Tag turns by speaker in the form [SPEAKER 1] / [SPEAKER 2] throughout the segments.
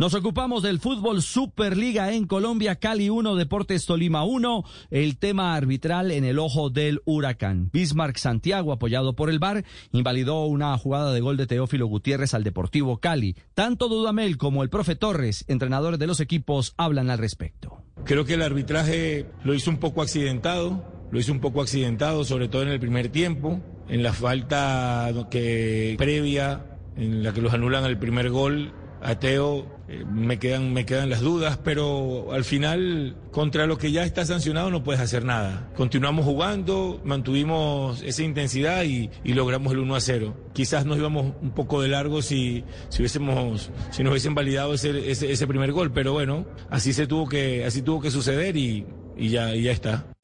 [SPEAKER 1] Nos ocupamos del fútbol Superliga en Colombia, Cali 1, Deportes Tolima 1, el tema arbitral en el ojo del huracán. Bismarck Santiago, apoyado por el VAR, invalidó una jugada de gol de Teófilo Gutiérrez al Deportivo Cali. Tanto Dudamel como el profe Torres, entrenadores de los equipos, hablan al respecto.
[SPEAKER 2] Creo que el arbitraje lo hizo un poco accidentado, lo hizo un poco accidentado, sobre todo en el primer tiempo, en la falta que previa, en la que los anulan al primer gol. Ateo, eh, me quedan, me quedan las dudas, pero al final, contra lo que ya está sancionado, no puedes hacer nada. Continuamos jugando, mantuvimos esa intensidad y, y logramos el 1 a 0. Quizás nos íbamos un poco de largo si, si hubiésemos, si nos hubiesen validado ese, ese, ese primer gol, pero bueno, así se tuvo que, así tuvo que suceder y, y ya, y ya está.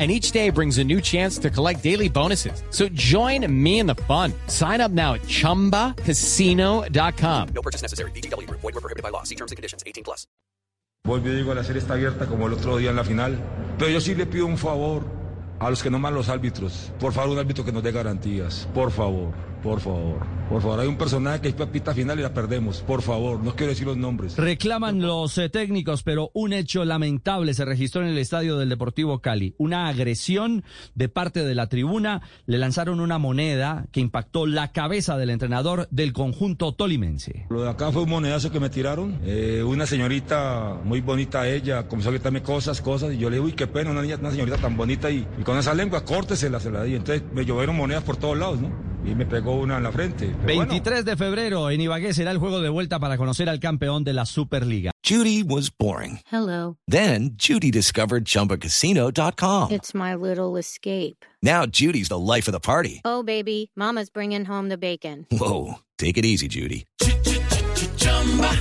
[SPEAKER 3] And each day brings a new chance to collect daily bonuses. So join me in the fun. Sign up now at ChumbaCasino.com.
[SPEAKER 4] No purchase necessary. BGW. Void were prohibited by law. See terms and conditions. 18 plus.
[SPEAKER 5] Volvió, digo, la serie está abierta como el otro día en la final. Pero yo sí le pido un favor a los que no más los árbitros. Por favor, un árbitro que nos dé garantías. Por favor, por favor, por favor. Hay un personaje que es papita final y la perdemos. Por favor, no quiero decir los nombres.
[SPEAKER 1] Reclaman los eh, técnicos, pero un hecho lamentable se registró en el estadio del Deportivo Cali. Una agresión de parte de la tribuna. Le lanzaron una moneda que impactó la cabeza del entrenador del conjunto tolimense.
[SPEAKER 5] Lo de acá fue un monedazo que me tiraron. Eh, una señorita muy bonita ella comenzó a gritarme cosas, cosas. Y yo le dije, uy, qué pena, una, niña, una señorita tan bonita. Y, y con esa lengua, córtesela, se la di. Entonces me llovieron monedas por todos lados, ¿no? Y me pegó una en la frente. Pero
[SPEAKER 1] 23 de febrero en Ibagué será el juego de vuelta para conocer al campeón de la Superliga.
[SPEAKER 6] Judy was boring.
[SPEAKER 7] Hello.
[SPEAKER 6] Then Judy discovered ChumbaCasino.com.
[SPEAKER 7] It's my little escape.
[SPEAKER 6] Now Judy's the life of the party.
[SPEAKER 7] Oh, baby, Mama's bringing home the bacon.
[SPEAKER 6] Whoa, take it easy, Judy.